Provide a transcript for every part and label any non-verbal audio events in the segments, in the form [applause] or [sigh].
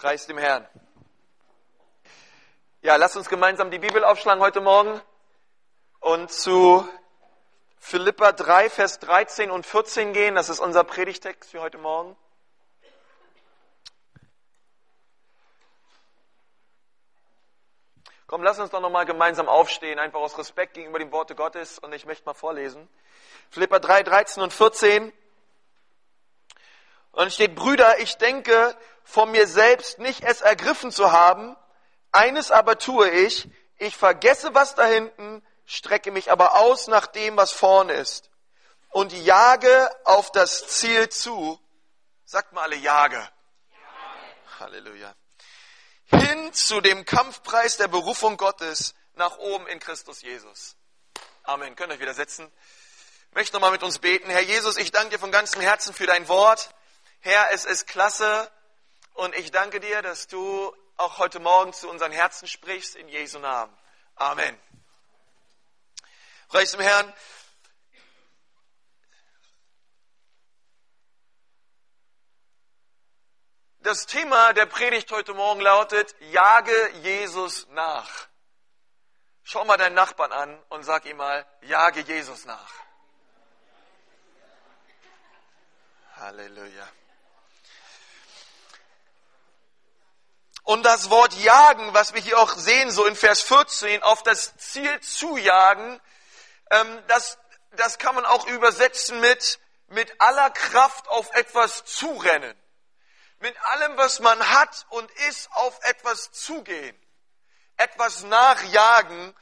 Preis dem Herrn. Ja, lasst uns gemeinsam die Bibel aufschlagen heute Morgen und zu Philippa 3, Vers 13 und 14 gehen. Das ist unser Predigtext für heute Morgen. Komm, lass uns doch nochmal gemeinsam aufstehen, einfach aus Respekt gegenüber dem Worte Gottes. Und ich möchte mal vorlesen. Philippa 3, 13 und 14. Und steht, Brüder, ich denke, von mir selbst nicht es ergriffen zu haben. Eines aber tue ich, ich vergesse, was da hinten, strecke mich aber aus nach dem, was vorne ist und jage auf das Ziel zu. Sagt mal alle, jage. jage. Halleluja. Hin zu dem Kampfpreis der Berufung Gottes nach oben in Christus Jesus. Amen. Könnt ihr euch wieder setzen. Ich möchte nochmal mit uns beten. Herr Jesus, ich danke dir von ganzem Herzen für dein Wort. Herr, es ist klasse und ich danke dir, dass du auch heute Morgen zu unseren Herzen sprichst in Jesu Namen. Amen. Preis dem Herrn. Das Thema der Predigt heute Morgen lautet, jage Jesus nach. Schau mal deinen Nachbarn an und sag ihm mal, jage Jesus nach. Halleluja. Und das Wort jagen, was wir hier auch sehen, so in Vers 14, auf das Ziel zujagen, ähm, das, das kann man auch übersetzen mit, mit aller Kraft auf etwas zurennen. Mit allem, was man hat und ist, auf etwas zugehen. Etwas nachjagen.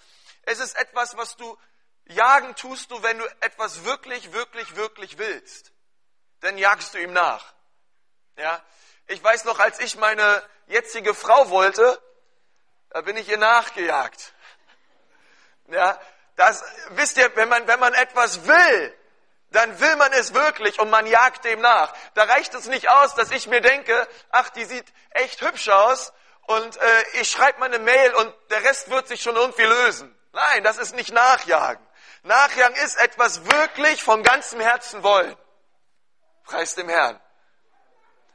Es ist etwas, was du jagen tust du, wenn du etwas wirklich, wirklich, wirklich willst. Dann jagst du ihm nach. Ja. Ich weiß noch, als ich meine jetzige Frau wollte, da bin ich ihr nachgejagt. Ja, das, wisst ihr, wenn man, wenn man etwas will, dann will man es wirklich und man jagt dem nach. Da reicht es nicht aus, dass ich mir denke, ach, die sieht echt hübsch aus und äh, ich schreibe mal eine Mail und der Rest wird sich schon irgendwie lösen. Nein, das ist nicht Nachjagen. Nachjagen ist etwas wirklich von ganzem Herzen wollen. Preis dem Herrn.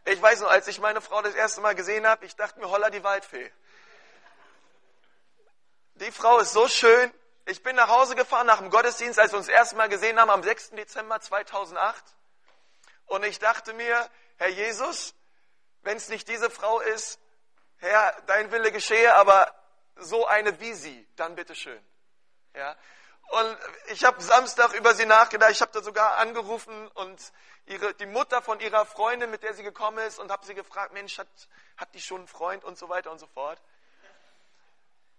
Ich weiß noch, als ich meine Frau das erste Mal gesehen habe, ich dachte mir, holla die Waldfee. Die Frau ist so schön. Ich bin nach Hause gefahren nach dem Gottesdienst, als wir uns das erste Mal gesehen haben, am 6. Dezember 2008. Und ich dachte mir, Herr Jesus, wenn es nicht diese Frau ist, Herr, dein Wille geschehe, aber so eine wie sie, dann bitteschön. Ja. Und ich habe Samstag über sie nachgedacht, ich habe da sogar angerufen und ihre, die Mutter von ihrer Freundin, mit der sie gekommen ist, und habe sie gefragt, Mensch, hat, hat die schon einen Freund und so weiter und so fort.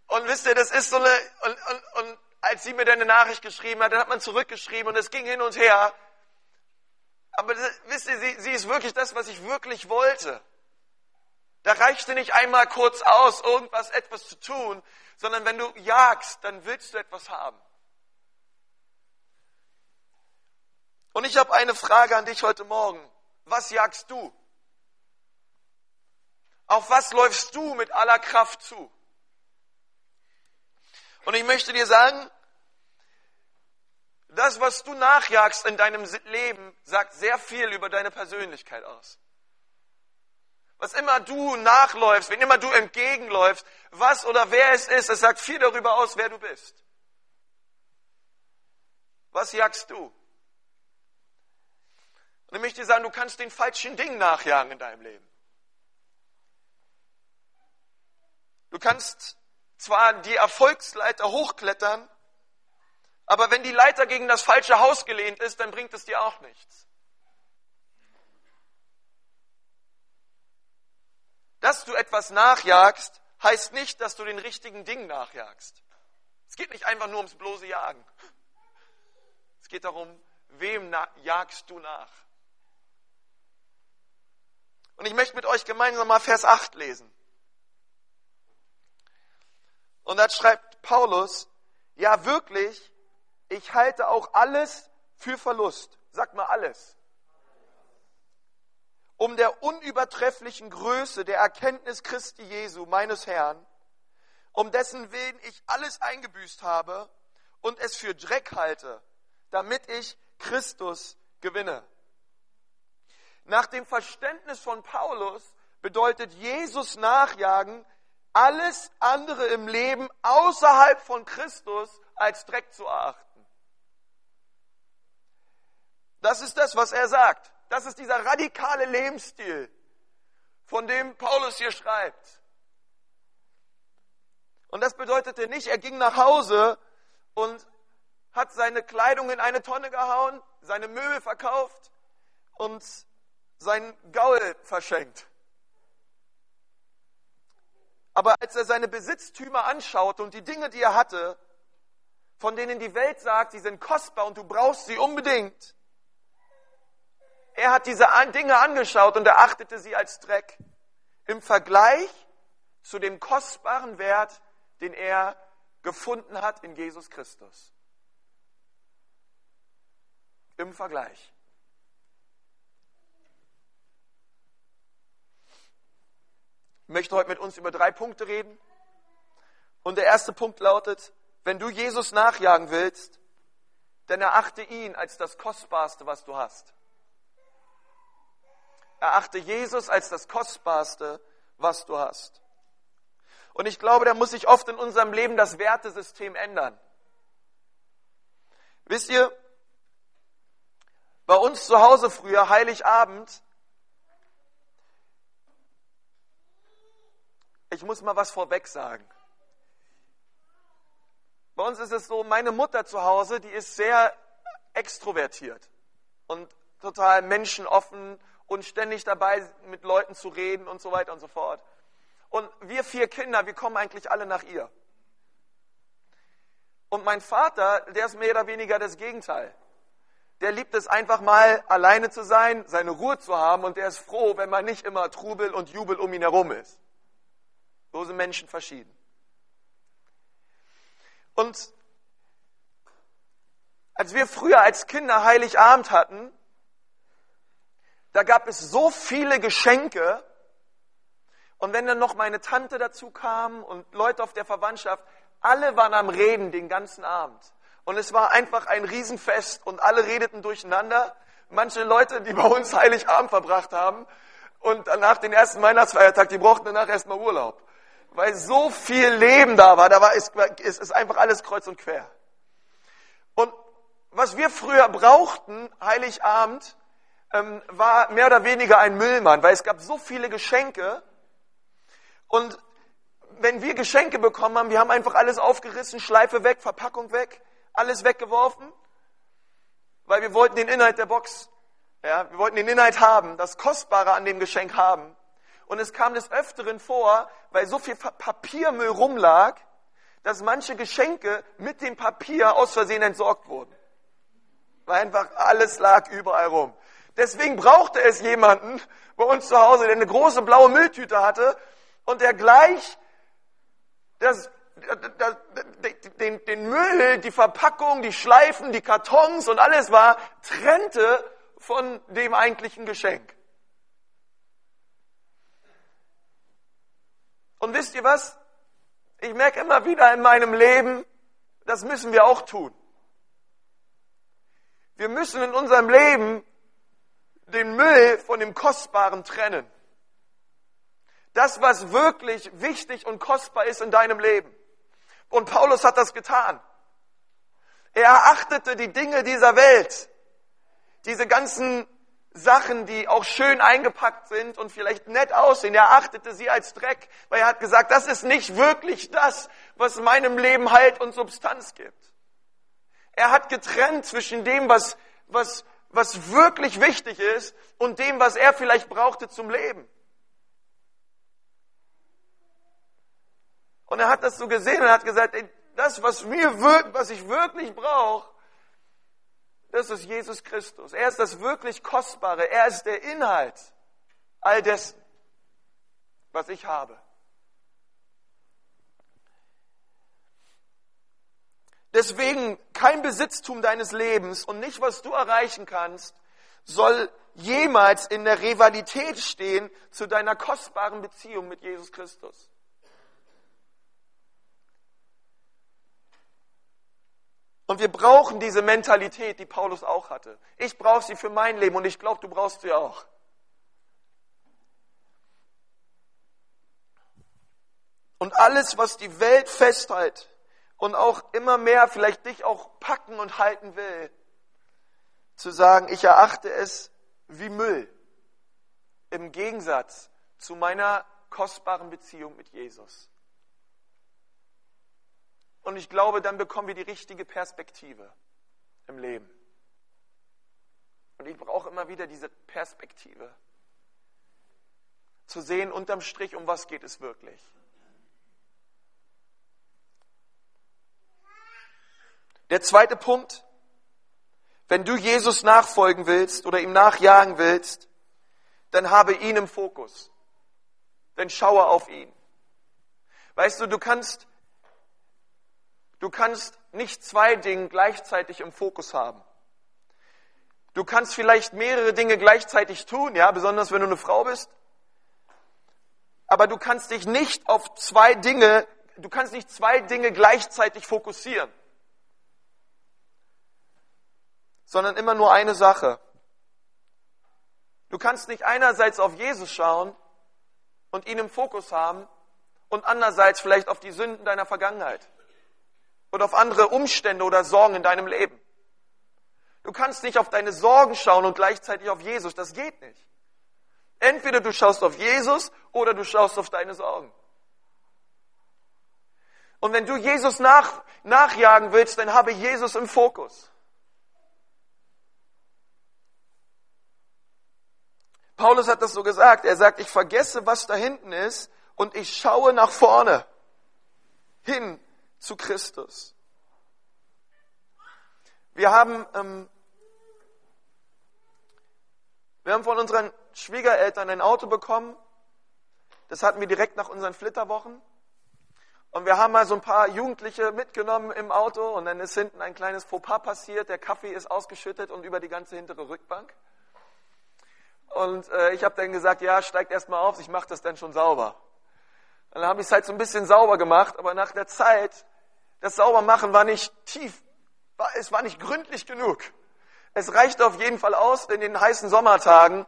Und wisst ihr, das ist so eine, und, und, und als sie mir dann eine Nachricht geschrieben hat, dann hat man zurückgeschrieben und es ging hin und her. Aber das, wisst ihr, sie, sie ist wirklich das, was ich wirklich wollte. Da reichte nicht einmal kurz aus, irgendwas, etwas zu tun, sondern wenn du jagst, dann willst du etwas haben. Und ich habe eine Frage an dich heute Morgen. Was jagst du? Auf was läufst du mit aller Kraft zu? Und ich möchte dir sagen, das, was du nachjagst in deinem Leben, sagt sehr viel über deine Persönlichkeit aus. Was immer du nachläufst, wenn immer du entgegenläufst, was oder wer es ist, es sagt viel darüber aus, wer du bist. Was jagst du? Ich möchte sagen, du kannst den falschen Dingen nachjagen in deinem Leben. Du kannst zwar die Erfolgsleiter hochklettern, aber wenn die Leiter gegen das falsche Haus gelehnt ist, dann bringt es dir auch nichts. Dass du etwas nachjagst, heißt nicht, dass du den richtigen Dingen nachjagst. Es geht nicht einfach nur ums bloße Jagen. Es geht darum, wem jagst du nach? Und ich möchte mit euch gemeinsam mal Vers 8 lesen. Und da schreibt Paulus, ja wirklich, ich halte auch alles für Verlust. Sag mal alles. Um der unübertrefflichen Größe der Erkenntnis Christi Jesu, meines Herrn, um dessen Willen ich alles eingebüßt habe und es für Dreck halte, damit ich Christus gewinne nach dem Verständnis von Paulus bedeutet Jesus nachjagen, alles andere im Leben außerhalb von Christus als Dreck zu erachten. Das ist das, was er sagt. Das ist dieser radikale Lebensstil, von dem Paulus hier schreibt. Und das bedeutete nicht, er ging nach Hause und hat seine Kleidung in eine Tonne gehauen, seine Möbel verkauft und sein Gaul verschenkt. Aber als er seine Besitztümer anschaute und die Dinge, die er hatte, von denen die Welt sagt, sie sind kostbar und du brauchst sie unbedingt, er hat diese Dinge angeschaut und erachtete sie als Dreck im Vergleich zu dem kostbaren Wert, den er gefunden hat in Jesus Christus. Im Vergleich. Ich möchte heute mit uns über drei Punkte reden. Und der erste Punkt lautet, wenn du Jesus nachjagen willst, dann erachte ihn als das Kostbarste, was du hast. Erachte Jesus als das Kostbarste, was du hast. Und ich glaube, da muss sich oft in unserem Leben das Wertesystem ändern. Wisst ihr, bei uns zu Hause früher, Heiligabend, ich muss mal was vorweg sagen. Bei uns ist es so, meine Mutter zu Hause, die ist sehr extrovertiert und total menschenoffen und ständig dabei, mit Leuten zu reden und so weiter und so fort. Und wir vier Kinder, wir kommen eigentlich alle nach ihr. Und mein Vater, der ist mehr oder weniger das Gegenteil. Der liebt es einfach mal alleine zu sein, seine Ruhe zu haben und der ist froh, wenn man nicht immer Trubel und Jubel um ihn herum ist. So sind Menschen verschieden. Und als wir früher als Kinder Heiligabend hatten, da gab es so viele Geschenke, und wenn dann noch meine Tante dazu kam und Leute auf der Verwandtschaft, alle waren am Reden den ganzen Abend. Und es war einfach ein Riesenfest und alle redeten durcheinander. Manche Leute, die bei uns Heiligabend verbracht haben und danach den ersten Weihnachtsfeiertag, die brauchten danach erstmal Urlaub. Weil so viel Leben da war, da war es, es ist einfach alles kreuz und quer. Und was wir früher brauchten, Heiligabend, ähm, war mehr oder weniger ein Müllmann, weil es gab so viele Geschenke und wenn wir Geschenke bekommen haben, wir haben einfach alles aufgerissen, Schleife weg, Verpackung weg, alles weggeworfen, weil wir wollten den Inhalt der Box, ja, wir wollten den Inhalt haben, das Kostbare an dem Geschenk haben. Und es kam des Öfteren vor, weil so viel Papiermüll rumlag, dass manche Geschenke mit dem Papier aus Versehen entsorgt wurden. Weil einfach alles lag überall rum. Deswegen brauchte es jemanden bei uns zu Hause, der eine große blaue Mülltüte hatte und er gleich das, das, den, den Müll, die Verpackung, die Schleifen, die Kartons und alles war, trennte von dem eigentlichen Geschenk. Und wisst ihr was? Ich merke immer wieder in meinem Leben, das müssen wir auch tun. Wir müssen in unserem Leben den Müll von dem Kostbaren trennen das, was wirklich wichtig und kostbar ist in deinem Leben. Und Paulus hat das getan. Er erachtete die Dinge dieser Welt, diese ganzen Sachen, die auch schön eingepackt sind und vielleicht nett aussehen. Er achtete sie als Dreck, weil er hat gesagt, das ist nicht wirklich das, was meinem Leben Halt und Substanz gibt. Er hat getrennt zwischen dem, was, was, was wirklich wichtig ist und dem, was er vielleicht brauchte zum Leben. Und er hat das so gesehen und hat gesagt, ey, das, was mir wirkt, was ich wirklich brauche, das ist Jesus Christus. Er ist das wirklich Kostbare. Er ist der Inhalt all dessen, was ich habe. Deswegen kein Besitztum deines Lebens und nicht, was du erreichen kannst, soll jemals in der Rivalität stehen zu deiner kostbaren Beziehung mit Jesus Christus. Und wir brauchen diese Mentalität, die Paulus auch hatte. Ich brauche sie für mein Leben und ich glaube, du brauchst sie auch. Und alles, was die Welt festhält und auch immer mehr vielleicht dich auch packen und halten will, zu sagen, ich erachte es wie Müll im Gegensatz zu meiner kostbaren Beziehung mit Jesus. Und ich glaube, dann bekommen wir die richtige Perspektive im Leben. Und ich brauche immer wieder diese Perspektive. Zu sehen unterm Strich, um was geht es wirklich. Der zweite Punkt, wenn du Jesus nachfolgen willst oder ihm nachjagen willst, dann habe ihn im Fokus. Dann schaue auf ihn. Weißt du, du kannst, du kannst nicht zwei Dinge gleichzeitig im Fokus haben. Du kannst vielleicht mehrere Dinge gleichzeitig tun, ja, besonders wenn du eine Frau bist. Aber du kannst dich nicht auf zwei Dinge, du kannst nicht zwei Dinge gleichzeitig fokussieren. Sondern immer nur eine Sache. Du kannst nicht einerseits auf Jesus schauen und ihn im Fokus haben und andererseits vielleicht auf die Sünden deiner Vergangenheit oder auf andere Umstände oder Sorgen in deinem Leben. Du kannst nicht auf deine Sorgen schauen und gleichzeitig auf Jesus. Das geht nicht. Entweder du schaust auf Jesus oder du schaust auf deine Sorgen. Und wenn du Jesus nach, nachjagen willst, dann habe Jesus im Fokus. Paulus hat das so gesagt. Er sagt, ich vergesse, was da hinten ist und ich schaue nach vorne hin zu Christus. Wir haben ähm, wir haben von unseren Schwiegereltern ein Auto bekommen. Das hatten wir direkt nach unseren Flitterwochen. Und wir haben mal so ein paar Jugendliche mitgenommen im Auto und dann ist hinten ein kleines Fauxpas passiert. Der Kaffee ist ausgeschüttet und über die ganze hintere Rückbank. Und äh, ich habe dann gesagt, ja, steigt erst mal auf, ich mache das dann schon sauber. Dann habe ich es halt so ein bisschen sauber gemacht, aber nach der Zeit, das Saubermachen war nicht tief, es war nicht gründlich genug. Es reicht auf jeden Fall aus in den heißen Sommertagen,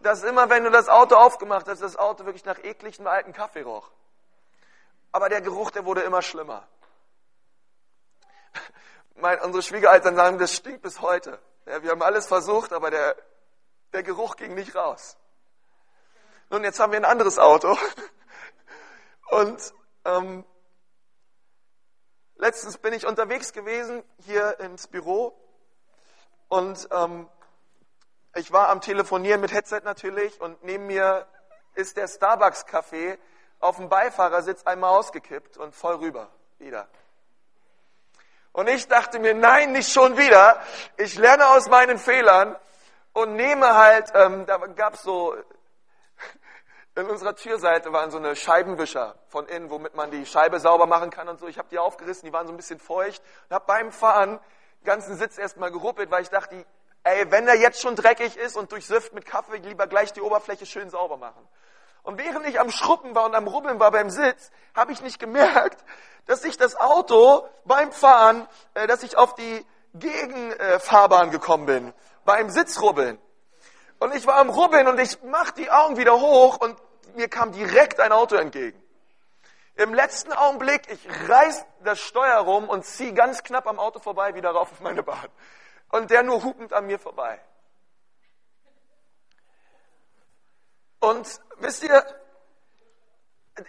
dass immer, wenn du das Auto aufgemacht hast, das Auto wirklich nach ekligem alten Kaffee roch. Aber der Geruch, der wurde immer schlimmer. [laughs] Mein, unsere Schwiegereltern sagen, das stinkt bis heute. Ja, wir haben alles versucht, aber der, der Geruch ging nicht raus. Nun, jetzt haben wir ein anderes Auto. [laughs] Und ähm, letztens bin ich unterwegs gewesen hier ins Büro und ähm, ich war am Telefonieren mit Headset natürlich und neben mir ist der Starbucks-Kaffee auf dem Beifahrersitz einmal ausgekippt und voll rüber wieder. Und ich dachte mir, nein, nicht schon wieder. Ich lerne aus meinen Fehlern und nehme halt, ähm, da gab es so, in unserer Türseite waren so eine Scheibenwischer von innen, womit man die Scheibe sauber machen kann und so. Ich habe die aufgerissen, die waren so ein bisschen feucht und habe beim Fahren ganzen Sitz erstmal geruppelt, weil ich dachte, ey, wenn der jetzt schon dreckig ist und durchsifft mit Kaffee, lieber gleich die Oberfläche schön sauber machen. Und während ich am Schruppen war und am Rubbeln war beim Sitz, habe ich nicht gemerkt, dass ich das Auto beim Fahren, äh, dass ich auf die Gegenfahrbahn gekommen bin, beim Sitzrubbeln. Und ich war am Rubbeln und ich mach die Augen wieder hoch und mir kam direkt ein Auto entgegen. Im letzten Augenblick, ich reiß das Steuer rum und ziehe ganz knapp am Auto vorbei wieder rauf auf meine Bahn. Und der nur hupend an mir vorbei. Und wisst ihr,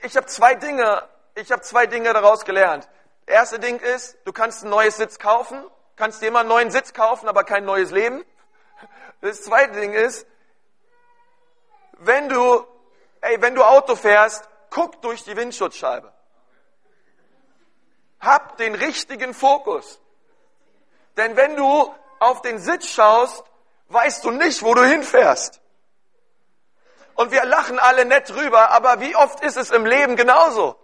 ich habe zwei Dinge, ich habe zwei Dinge daraus gelernt. erste Ding ist, du kannst ein neues Sitz kaufen, kannst dir immer einen neuen Sitz kaufen, aber kein neues Leben. Das zweite Ding ist, wenn du, ey, wenn du Auto fährst, guck durch die Windschutzscheibe. Hab den richtigen Fokus. Denn wenn du auf den Sitz schaust, weißt du nicht, wo du hinfährst. Und wir lachen alle nett drüber, aber wie oft ist es im Leben genauso?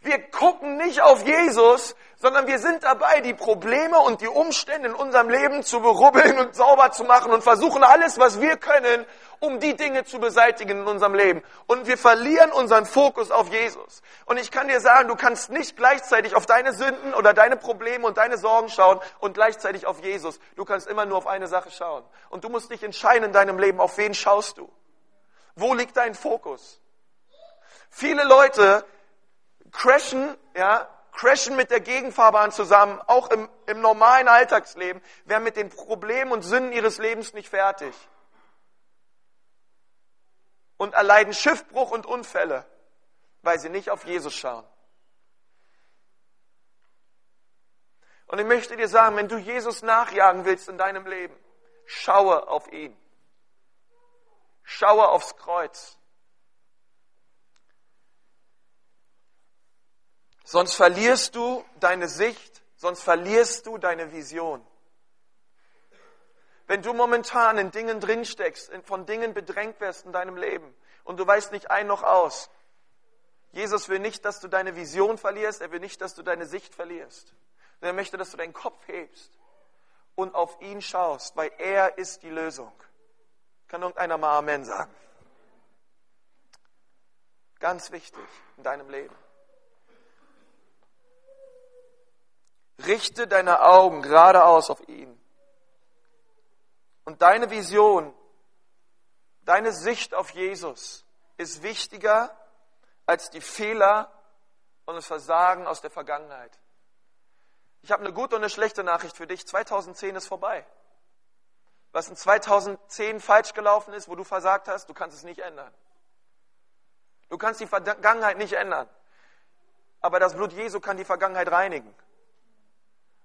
Wir gucken nicht auf Jesus, sondern wir sind dabei, die Probleme und die Umstände in unserem Leben zu berubbeln und sauber zu machen und versuchen alles, was wir können, um die Dinge zu beseitigen in unserem Leben. Und wir verlieren unseren Fokus auf Jesus. Und ich kann dir sagen, du kannst nicht gleichzeitig auf deine Sünden oder deine Probleme und deine Sorgen schauen und gleichzeitig auf Jesus. Du kannst immer nur auf eine Sache schauen. Und du musst dich entscheiden in deinem Leben, auf wen schaust du? Wo liegt dein Fokus? Viele Leute crashen, ja, crashen mit der Gegenfahrbahn zusammen, auch im, im normalen Alltagsleben, werden mit den Problemen und Sünden ihres Lebens nicht fertig. Und erleiden Schiffbruch und Unfälle, weil sie nicht auf Jesus schauen. Und ich möchte dir sagen, wenn du Jesus nachjagen willst in deinem Leben, schaue auf ihn. Schaue aufs Kreuz. Sonst verlierst du deine Sicht, sonst verlierst du deine Vision. Wenn du momentan in Dingen drinsteckst, von Dingen bedrängt wirst in deinem Leben und du weißt nicht ein noch aus, Jesus will nicht, dass du deine Vision verlierst, er will nicht, dass du deine Sicht verlierst. Er möchte, dass du deinen Kopf hebst und auf ihn schaust, weil er ist die Lösung. Kann irgendeiner mal Amen sagen? Ganz wichtig in deinem Leben. Richte deine Augen geradeaus auf ihn. Und deine Vision, deine Sicht auf Jesus ist wichtiger als die Fehler und das Versagen aus der Vergangenheit. Ich habe eine gute und eine schlechte Nachricht für dich. 2010 ist vorbei. Was in 2010 falsch gelaufen ist, wo du versagt hast, du kannst es nicht ändern. Du kannst die Vergangenheit nicht ändern. Aber das Blut Jesu kann die Vergangenheit reinigen.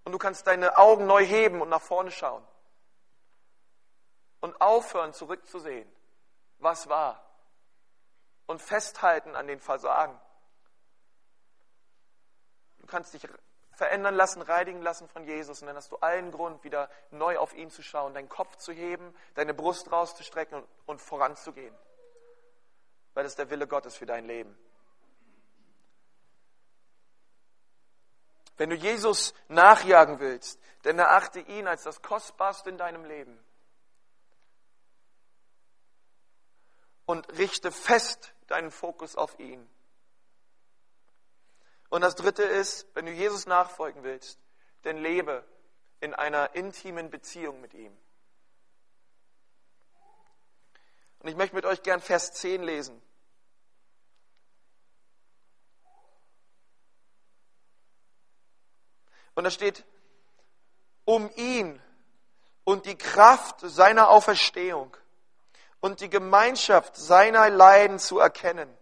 Und du kannst deine Augen neu heben und nach vorne schauen. Und aufhören, zurückzusehen, was war. Und festhalten an den Versagen. Du kannst dich verändern lassen, reinigen lassen von Jesus. Und dann hast du allen Grund, wieder neu auf ihn zu schauen, deinen Kopf zu heben, deine Brust rauszustrecken und, voranzugehen. Weil das der Wille Gottes für dein Leben. Wenn du Jesus nachjagen willst, dann erachte ihn als das Kostbarste in deinem Leben. Und richte fest deinen Fokus auf ihn. Und das Dritte ist, wenn du Jesus nachfolgen willst, dann lebe in einer intimen Beziehung mit ihm. Und ich möchte mit euch gern Vers 10 lesen. Und da steht, um ihn und die Kraft seiner Auferstehung und die Gemeinschaft seiner Leiden zu erkennen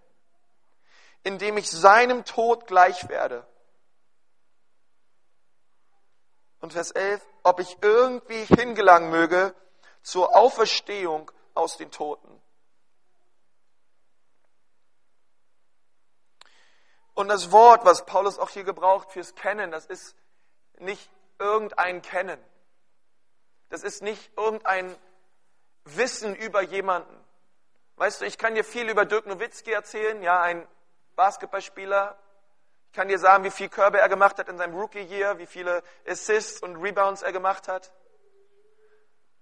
indem ich seinem Tod gleich werde. Und Vers 11, ob ich irgendwie hingelangen möge zur Auferstehung aus den Toten. Und das Wort, was Paulus auch hier gebraucht fürs Kennen, das ist nicht irgendein Kennen. Das ist nicht irgendein Wissen über jemanden. Weißt du, ich kann dir viel über Dirk Nowitzki erzählen, ja, ein Basketballspieler. Ich kann dir sagen, wie viel Körbe er gemacht hat in seinem Rookie-Year, wie viele Assists und Rebounds er gemacht hat,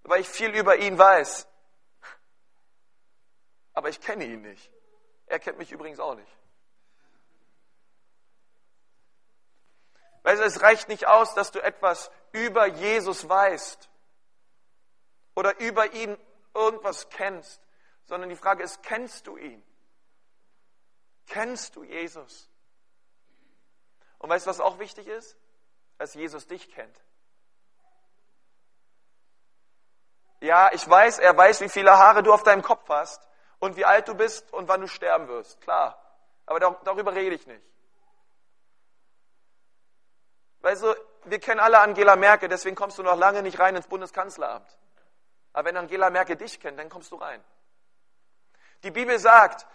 weil ich viel über ihn weiß. Aber ich kenne ihn nicht. Er kennt mich übrigens auch nicht. Weißt du, es reicht nicht aus, dass du etwas über Jesus weißt oder über ihn irgendwas kennst, sondern die Frage ist, kennst du ihn? Kennst du Jesus? Und weißt du, was auch wichtig ist? Dass Jesus dich kennt. Ja, ich weiß, er weiß, wie viele Haare du auf deinem Kopf hast und wie alt du bist und wann du sterben wirst. Klar. Aber darüber rede ich nicht. Weißt du, wir kennen alle Angela Merkel, deswegen kommst du noch lange nicht rein ins Bundeskanzleramt. Aber wenn Angela Merkel dich kennt, dann kommst du rein. Die Bibel sagt,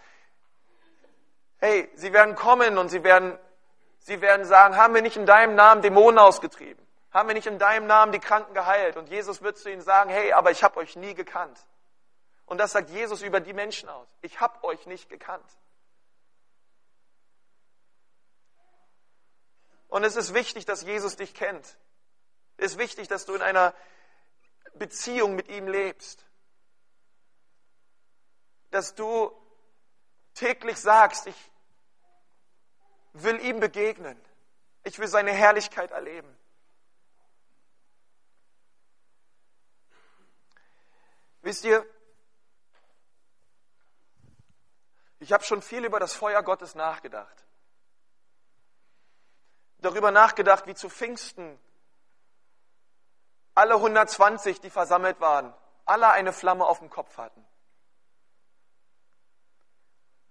hey, sie werden kommen und sie werden, sie werden sagen, haben wir nicht in deinem Namen Dämonen ausgetrieben? Haben wir nicht in deinem Namen die Kranken geheilt? Und Jesus wird zu ihnen sagen, hey, aber ich habe euch nie gekannt. Und das sagt Jesus über die Menschen aus. Ich habe euch nicht gekannt. Und es ist wichtig, dass Jesus dich kennt. Es ist wichtig, dass du in einer Beziehung mit ihm lebst. Dass du täglich sagst, ich will ihm begegnen. Ich will seine Herrlichkeit erleben. Wisst ihr, Ich habe schon viel über das Feuer Gottes nachgedacht. Darüber nachgedacht, wie zu Pfingsten alle 120, die versammelt waren, alle eine Flamme auf dem Kopf hatten.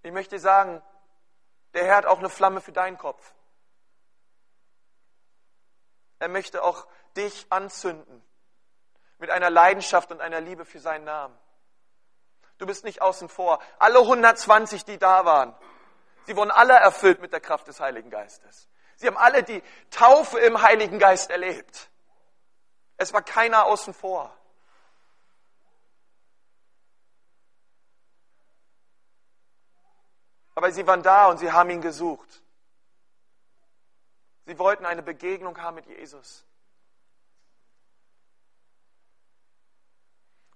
Ich möchte sagen, der Herr hat auch eine Flamme für deinen Kopf. Er möchte auch dich anzünden mit einer Leidenschaft und einer Liebe für seinen Namen. Du bist nicht außen vor. Alle 120, die da waren, sie wurden alle erfüllt mit der Kraft des Heiligen Geistes. Sie haben alle die Taufe im Heiligen Geist erlebt. Es war keiner außen vor. Aber sie waren da und sie haben ihn gesucht. Sie wollten eine Begegnung haben mit Jesus.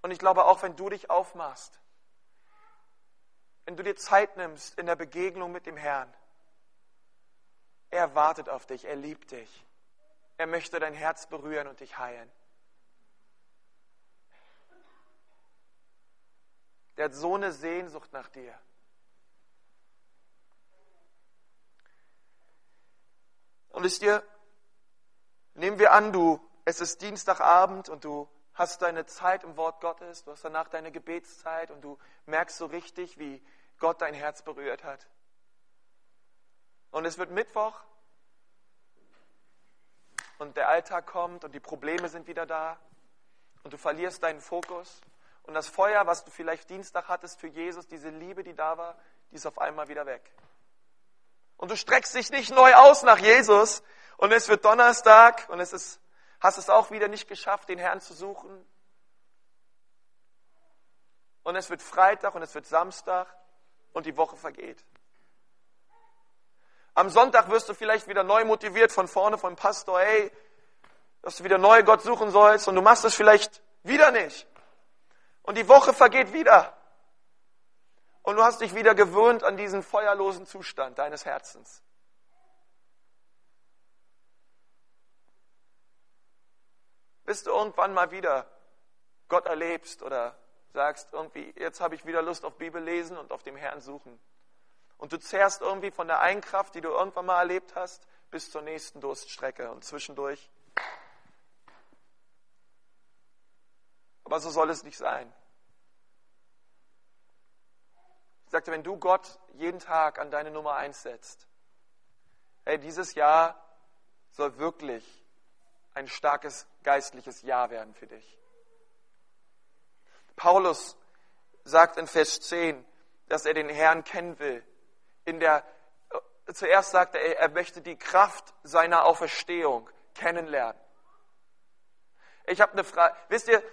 Und ich glaube auch, wenn du dich aufmachst, wenn du dir Zeit nimmst in der Begegnung mit dem Herrn, er wartet auf dich, er liebt dich. Er möchte dein Herz berühren und dich heilen. Der hat so eine Sehnsucht nach dir. Und wisst ihr, nehmen wir an, du, es ist Dienstagabend und du hast deine Zeit im Wort Gottes, du hast danach deine Gebetszeit und du merkst so richtig, wie Gott dein Herz berührt hat. Und es wird Mittwoch und der Alltag kommt und die Probleme sind wieder da und du verlierst deinen Fokus und das Feuer, was du vielleicht Dienstag hattest für Jesus, diese Liebe, die da war, die ist auf einmal wieder weg. Und du streckst dich nicht neu aus nach Jesus und es wird Donnerstag und es ist Hast es auch wieder nicht geschafft, den Herrn zu suchen? Und es wird Freitag und es wird Samstag und die Woche vergeht. Am Sonntag wirst du vielleicht wieder neu motiviert von vorne vom Pastor, hey, dass du wieder neu Gott suchen sollst und du machst es vielleicht wieder nicht. Und die Woche vergeht wieder. Und du hast dich wieder gewöhnt an diesen feuerlosen Zustand deines Herzens. bis du irgendwann mal wieder Gott erlebst oder sagst irgendwie, jetzt habe ich wieder Lust auf Bibel lesen und auf dem Herrn suchen. Und du zehrst irgendwie von der einen Kraft, die du irgendwann mal erlebt hast, bis zur nächsten Durststrecke und zwischendurch. Aber so soll es nicht sein. Ich sagte, wenn du Gott jeden Tag an deine Nummer eins setzt, hey, dieses Jahr soll wirklich ein starkes geistliches Ja werden für dich. Paulus sagt in Vers 10, dass er den Herrn kennen will. In der, äh, zuerst sagt er, er möchte die Kraft seiner Auferstehung kennenlernen. Ich habe eine Frage. Wisst ihr,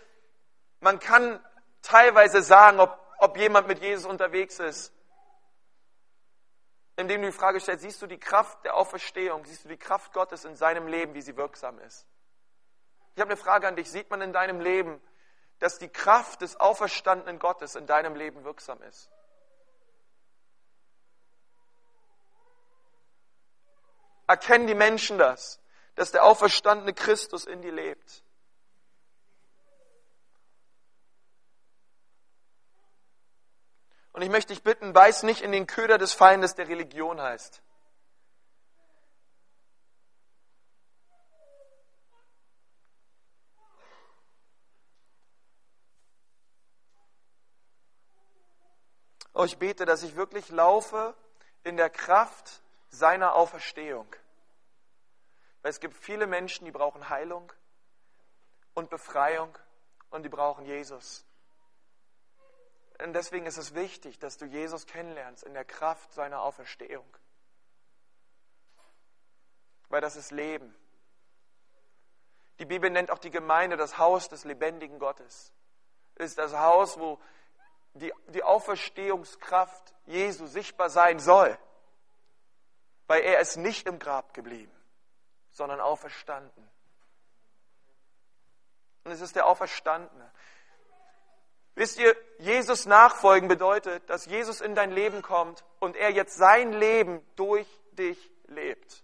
man kann teilweise sagen, ob, ob jemand mit Jesus unterwegs ist, indem du die Frage stellst, siehst du die Kraft der Auferstehung, siehst du die Kraft Gottes in seinem Leben, wie sie wirksam ist? Ich habe eine Frage an dich, sieht man in deinem Leben, dass die Kraft des auferstandenen Gottes in deinem Leben wirksam ist? Erkennen die Menschen das, dass der auferstandene Christus in dir lebt? Und ich möchte dich bitten, beiß nicht in den Köder des Feindes, der Religion heißt. Oh, ich bete, dass ich wirklich laufe in der Kraft seiner Auferstehung. Weil es gibt viele Menschen, die brauchen Heilung und Befreiung und die brauchen Jesus. Und deswegen ist es wichtig, dass du Jesus kennenlernst in der Kraft seiner Auferstehung. Weil das ist Leben. Die Bibel nennt auch die Gemeinde das Haus des lebendigen Gottes. Es ist das Haus, wo die, die Auferstehungskraft Jesu sichtbar sein soll. Weil er ist nicht im Grab geblieben, sondern auferstanden. Und es ist der Auferstandene. Wisst ihr, Jesus nachfolgen bedeutet, dass Jesus in dein Leben kommt und er jetzt sein Leben durch dich lebt.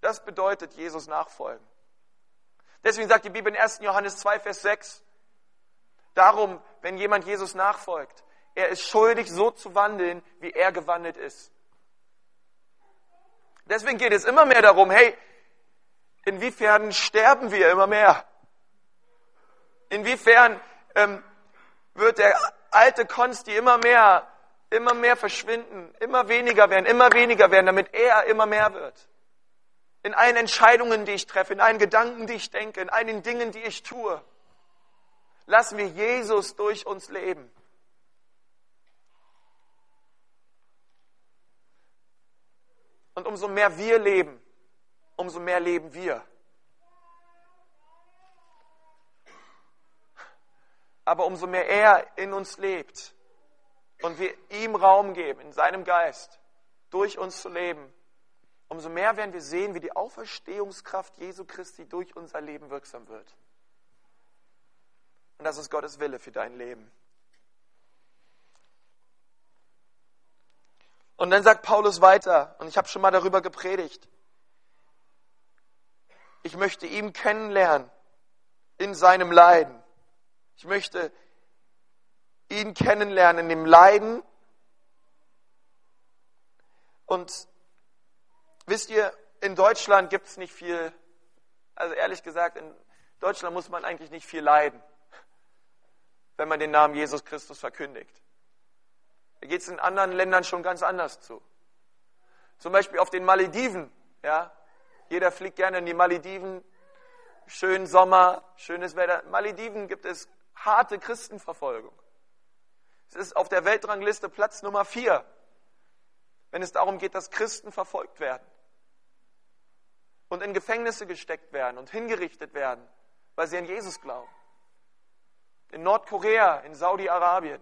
Das bedeutet Jesus nachfolgen. Deswegen sagt die Bibel in 1. Johannes 2, Vers 6, darum, wenn jemand Jesus nachfolgt, Er ist schuldig, so zu wandeln, wie er gewandelt ist. Deswegen geht es immer mehr darum, hey, inwiefern sterben wir immer mehr? Inwiefern ähm, wird der alte Konsti immer mehr, immer mehr verschwinden, immer weniger werden, immer weniger werden, damit er immer mehr wird? In allen Entscheidungen, die ich treffe, in allen Gedanken, die ich denke, in allen Dingen, die ich tue. Lassen wir Jesus durch uns leben. Und umso mehr wir leben, umso mehr leben wir. Aber umso mehr er in uns lebt und wir ihm Raum geben, in seinem Geist, durch uns zu leben, umso mehr werden wir sehen, wie die Auferstehungskraft Jesu Christi durch unser Leben wirksam wird. Und das ist Gottes Wille für dein Leben. Und dann sagt Paulus weiter, und ich habe schon mal darüber gepredigt, ich möchte ihn kennenlernen in seinem Leiden. Ich möchte ihn kennenlernen in dem Leiden. Und wisst ihr, in Deutschland gibt es nicht viel, also ehrlich gesagt, in Deutschland muss man eigentlich nicht viel leiden, wenn man den Namen Jesus Christus verkündigt. Da geht es in anderen Ländern schon ganz anders zu. Zum Beispiel auf den Malediven. Ja? Jeder fliegt gerne in die Malediven. Schönen Sommer, schönes Wetter. Malediven gibt es harte Christenverfolgung. Es ist auf der Weltrangliste Platz Nummer vier, wenn es darum geht, dass Christen verfolgt werden und in Gefängnisse gesteckt werden und hingerichtet werden, weil sie an Jesus glauben. In Nordkorea, in Saudi-Arabien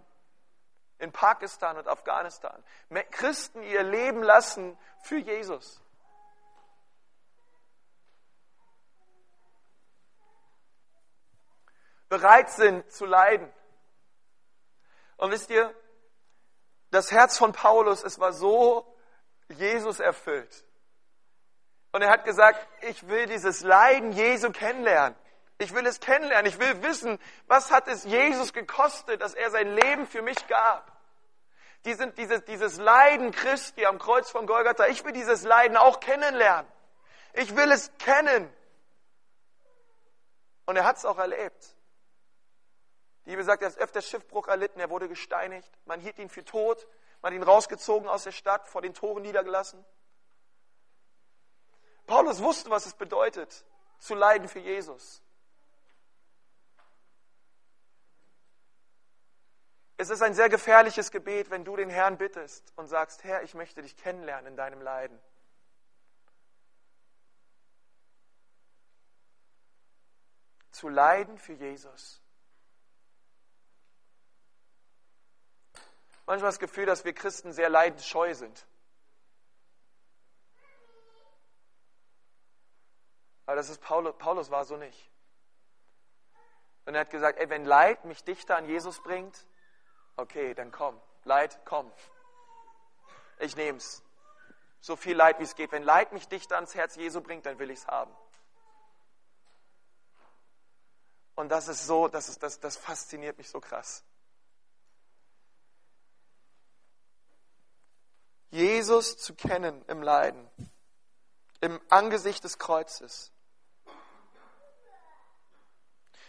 in Pakistan und Afghanistan. Christen ihr Leben lassen für Jesus. Bereit sind zu leiden. Und wisst ihr, das Herz von Paulus, es war so Jesus erfüllt. Und er hat gesagt, ich will dieses Leiden Jesu kennenlernen. Ich will es kennenlernen. Ich will wissen, was hat es Jesus gekostet, dass er sein Leben für mich gab. Die sind dieses, dieses Leiden Christi am Kreuz von Golgatha. Ich will dieses Leiden auch kennenlernen. Ich will es kennen. Und er hat es auch erlebt. Die Bibel sagt, er hat öfter Schiffbruch erlitten, er wurde gesteinigt, man hielt ihn für tot, man hat ihn rausgezogen aus der Stadt, vor den Toren niedergelassen. Paulus wusste, was es bedeutet, zu leiden für Jesus. Es ist ein sehr gefährliches Gebet, wenn du den Herrn bittest und sagst, Herr, ich möchte dich kennenlernen in deinem Leiden. Zu leiden für Jesus. Manchmal das Gefühl, dass wir Christen sehr leidensscheu sind. Aber das ist Paulus, Paulus war so nicht. Und er hat gesagt, ey, wenn Leid mich dichter an Jesus bringt, Okay, dann komm. Leid, komm. Ich nehm's. So viel Leid, wie es geht. Wenn Leid mich dichter ans Herz Jesu bringt, dann will ich's haben. Und das ist so, das, ist, das, das fasziniert mich so krass. Jesus zu kennen im Leiden, im Angesicht des Kreuzes.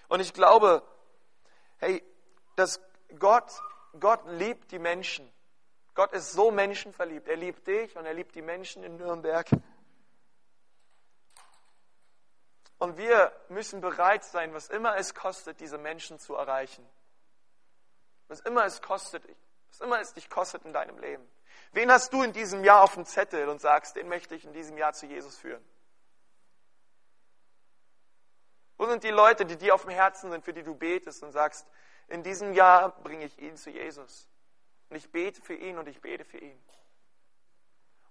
Und ich glaube, hey, dass Gott Gott liebt die Menschen. Gott ist so menschenverliebt. Er liebt dich und er liebt die Menschen in Nürnberg. Und wir müssen bereit sein, was immer es kostet, diese Menschen zu erreichen. Was immer es kostet, was immer es dich kostet in deinem Leben. Wen hast du in diesem Jahr auf dem Zettel und sagst, den möchte ich in diesem Jahr zu Jesus führen? Wo sind die Leute, die dir auf dem Herzen sind, für die du betest und sagst, in diesem Jahr bringe ich ihn zu Jesus. Und ich bete für ihn und ich bete für ihn.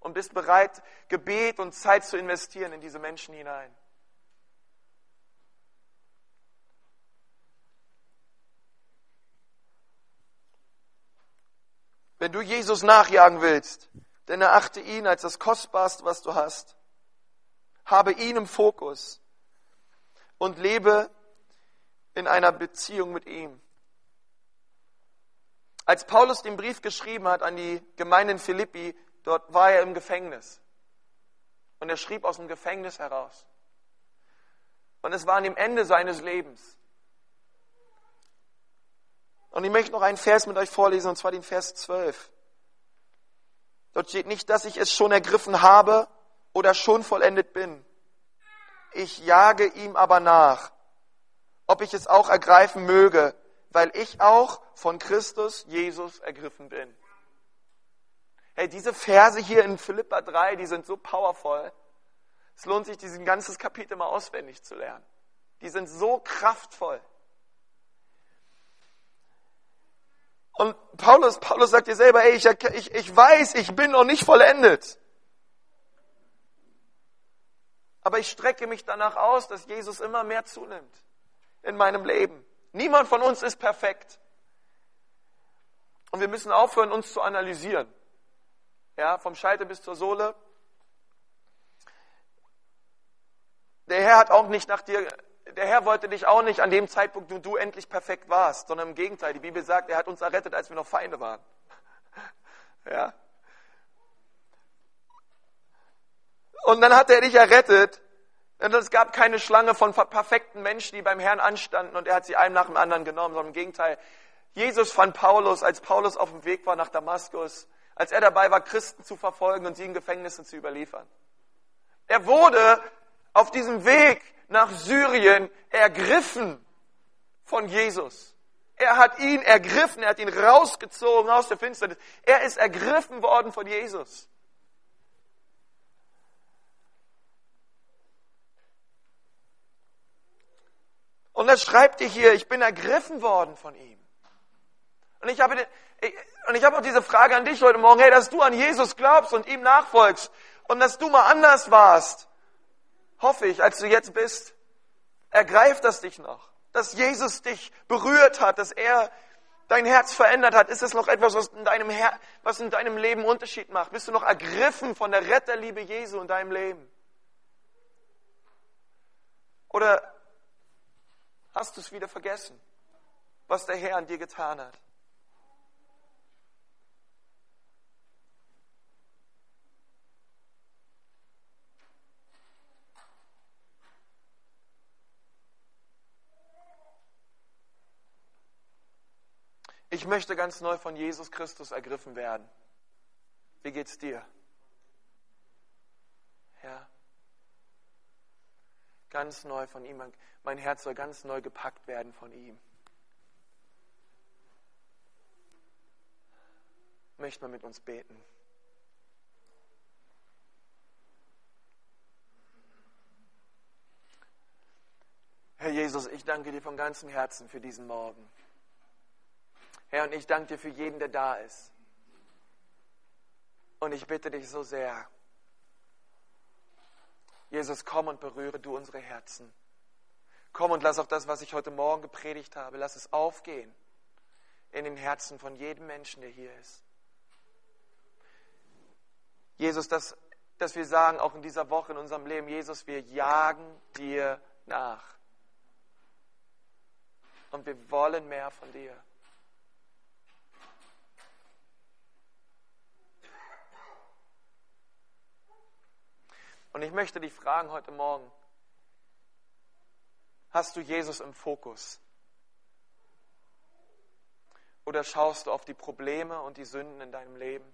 Und bist bereit, Gebet und Zeit zu investieren in diese Menschen hinein. Wenn du Jesus nachjagen willst, dann erachte ihn als das Kostbarste, was du hast. Habe ihn im Fokus und lebe in einer Beziehung mit ihm. Als Paulus den Brief geschrieben hat an die Gemeinde in Philippi, dort war er im Gefängnis. Und er schrieb aus dem Gefängnis heraus. Und es war an dem Ende seines Lebens. Und ich möchte noch einen Vers mit euch vorlesen, und zwar den Vers 12. Dort steht nicht, dass ich es schon ergriffen habe oder schon vollendet bin. Ich jage ihm aber nach, ob ich es auch ergreifen möge, weil ich auch von Christus Jesus ergriffen bin. Hey, diese Verse hier in Philippa 3, die sind so powerful. Es lohnt sich, diesen ganzes Kapitel mal auswendig zu lernen. Die sind so kraftvoll. Und Paulus, Paulus sagt dir selber, ey, ich, ich, ich weiß, ich bin noch nicht vollendet. Aber ich strecke mich danach aus, dass Jesus immer mehr zunimmt in meinem Leben. Niemand von uns ist perfekt. Und wir müssen aufhören, uns zu analysieren. Ja, vom Scheitel bis zur Sohle. Der Herr hat auch nicht nach dir, der Herr wollte dich auch nicht an dem Zeitpunkt, wo du endlich perfekt warst, sondern im Gegenteil. Die Bibel sagt, er hat uns errettet, als wir noch Feinde waren. [laughs] Ja. Und dann hat er dich errettet und es gab keine Schlange von perfekten Menschen, die beim Herrn anstanden und er hat sie einem nach dem anderen genommen, sondern im Gegenteil. Jesus fand Paulus, als Paulus auf dem Weg war nach Damaskus, als er dabei war, Christen zu verfolgen und sie in Gefängnisse zu überliefern. Er wurde auf diesem Weg nach Syrien ergriffen von Jesus. Er hat ihn ergriffen, er hat ihn rausgezogen aus der Finsternis. Er ist ergriffen worden von Jesus. Und das schreibt ihr hier, ich bin ergriffen worden von ihm. Und ich habe, und ich habe auch diese Frage an dich heute Morgen, hey, dass du an Jesus glaubst und ihm nachfolgst und dass du mal anders warst, hoffe ich, als du jetzt bist. Ergreift das dich noch, dass Jesus dich berührt hat, dass er dein Herz verändert hat. Ist es noch etwas, was in deinem, Her was in deinem Leben Unterschied macht? Bist du noch ergriffen von der Retterliebe Jesu in deinem Leben? Oder hast du es wieder vergessen, was der Herr an dir getan hat. Ich möchte ganz neu von Jesus Christus ergriffen werden. Wie geht's dir? Ja ganz neu von ihm. Mein Herz soll ganz neu gepackt werden von ihm. Möchte man mit uns beten? Herr Jesus, ich danke dir von ganzem Herzen für diesen Morgen. Herr, und ich danke dir für jeden, der da ist. Und ich bitte dich so sehr, Jesus, komm und berühre du unsere Herzen. Komm und lass auch das, was ich heute Morgen gepredigt habe, lass es aufgehen in den Herzen von jedem Menschen, der hier ist. Jesus, dass, dass wir sagen, auch in dieser Woche in unserem Leben, Jesus, wir jagen dir nach. Und wir wollen mehr von dir. Und ich möchte dich fragen heute Morgen, hast du Jesus im Fokus? Oder schaust du auf die Probleme und die Sünden in deinem Leben?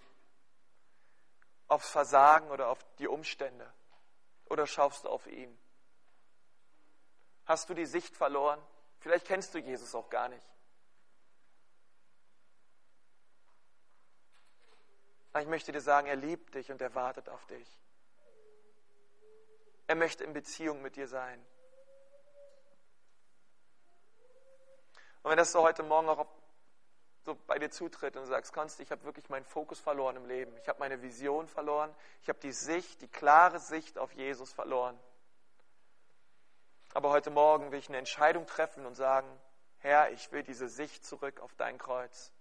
Aufs Versagen oder auf die Umstände? Oder schaust du auf ihn? Hast du die Sicht verloren? Vielleicht kennst du Jesus auch gar nicht. Ich möchte dir sagen, er liebt dich und er wartet auf dich. Er möchte in Beziehung mit dir sein. Und wenn das so heute Morgen auch so bei dir zutritt und du sagst, Konst, ich habe wirklich meinen Fokus verloren im Leben. Ich habe meine Vision verloren. Ich habe die Sicht, die klare Sicht auf Jesus verloren. Aber heute Morgen will ich eine Entscheidung treffen und sagen, Herr, ich will diese Sicht zurück auf dein Kreuz.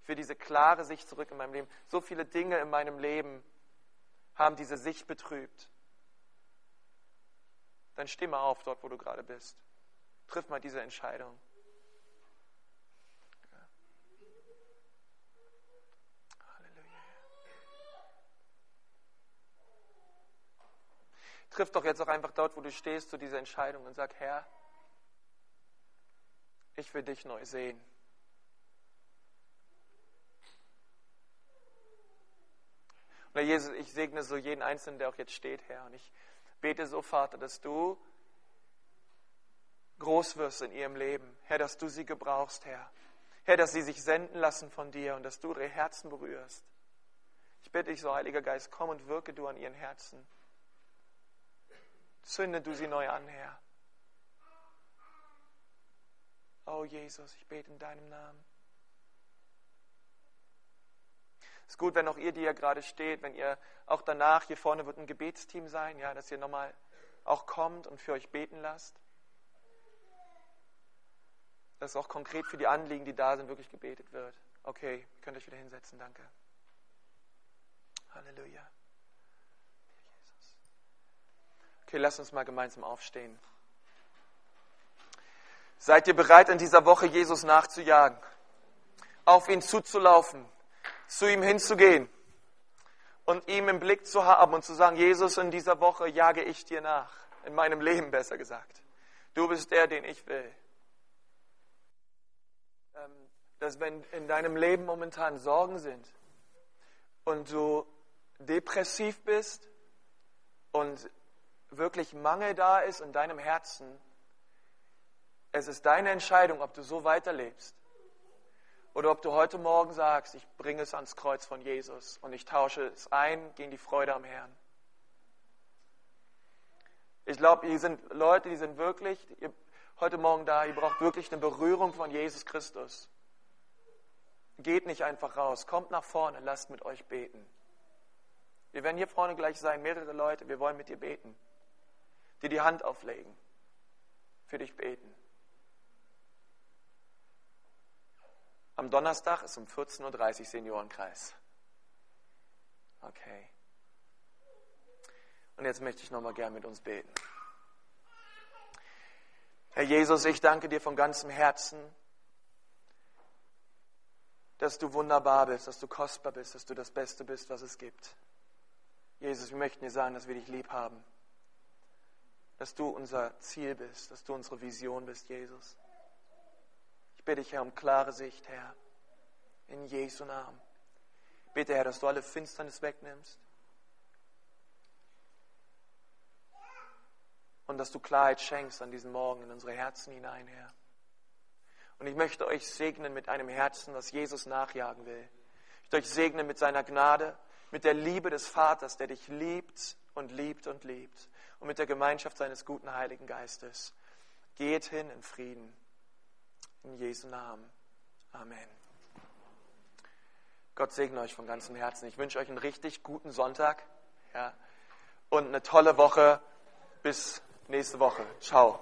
Ich will diese klare Sicht zurück in meinem Leben. So viele Dinge in meinem Leben haben diese Sicht betrübt dann steh mal auf dort, wo du gerade bist. Triff mal diese Entscheidung. Halleluja. triff doch jetzt auch einfach dort, wo du stehst, zu dieser Entscheidung und sag, Herr, ich will dich neu sehen. Und Herr Jesus, ich segne so jeden Einzelnen, der auch jetzt steht, Herr. Und ich bete so, Vater, dass du groß wirst in ihrem Leben. Herr, dass du sie gebrauchst, Herr. Herr, dass sie sich senden lassen von dir und dass du ihre Herzen berührst. Ich bitte dich so, Heiliger Geist, komm und wirke du an ihren Herzen. Zünde du sie neu an, Herr. Oh Jesus, ich bete in deinem Namen. Es ist gut, wenn auch ihr, die hier gerade steht, wenn ihr auch danach, hier vorne wird ein Gebetsteam sein, ja, dass ihr nochmal auch kommt und für euch beten lasst. Dass auch konkret für die Anliegen, die da sind, wirklich gebetet wird. Okay, ihr könnt euch wieder hinsetzen, danke. Halleluja. Okay, lasst uns mal gemeinsam aufstehen. Seid ihr bereit, in dieser Woche Jesus nachzujagen? Auf ihn zuzulaufen? Zu ihm hinzugehen und ihm im Blick zu haben und zu sagen, Jesus, in dieser Woche jage ich dir nach, in meinem Leben besser gesagt. Du bist der, den ich will. Ähm, dass wenn in deinem Leben momentan Sorgen sind und du depressiv bist und wirklich Mangel da ist in deinem Herzen, es ist deine Entscheidung, ob du so weiterlebst oder ob du heute Morgen sagst, ich bringe es ans Kreuz von Jesus und ich tausche es ein gegen die Freude am Herrn. Ich glaube, hier sind Leute, die sind wirklich ihr, heute Morgen da, ihr braucht wirklich eine Berührung von Jesus Christus. Geht nicht einfach raus, kommt nach vorne, lasst mit euch beten. Wir werden hier vorne gleich sein, mehrere Leute, wir wollen mit dir beten. Dir die Hand auflegen, für dich beten. Am Donnerstag ist um 14.30 Uhr Seniorenkreis. Okay. Und jetzt möchte ich nochmal gern mit uns beten. Herr Jesus, ich danke dir von ganzem Herzen, dass du wunderbar bist, dass du kostbar bist, dass du das Beste bist, was es gibt. Jesus, wir möchten dir sagen, dass wir dich lieb haben, dass du unser Ziel bist, dass du unsere Vision bist, Jesus. Ich bitte dich, Herr, um klare Sicht, Herr. In Jesu Namen. Bitte, Herr, dass du alle Finsternis wegnimmst. Und dass du Klarheit schenkst an diesen Morgen in unsere Herzen hinein, Herr. Und ich möchte euch segnen mit einem Herzen, was Jesus nachjagen will. Ich möchte euch segnen mit seiner Gnade, mit der Liebe des Vaters, der dich liebt und liebt und liebt. Und mit der Gemeinschaft seines guten Heiligen Geistes. Geht hin in Frieden. In Jesu Namen. Amen. Gott segne euch von ganzem Herzen. Ich wünsche euch einen richtig guten Sonntag ja, und eine tolle Woche. Bis nächste Woche. Ciao.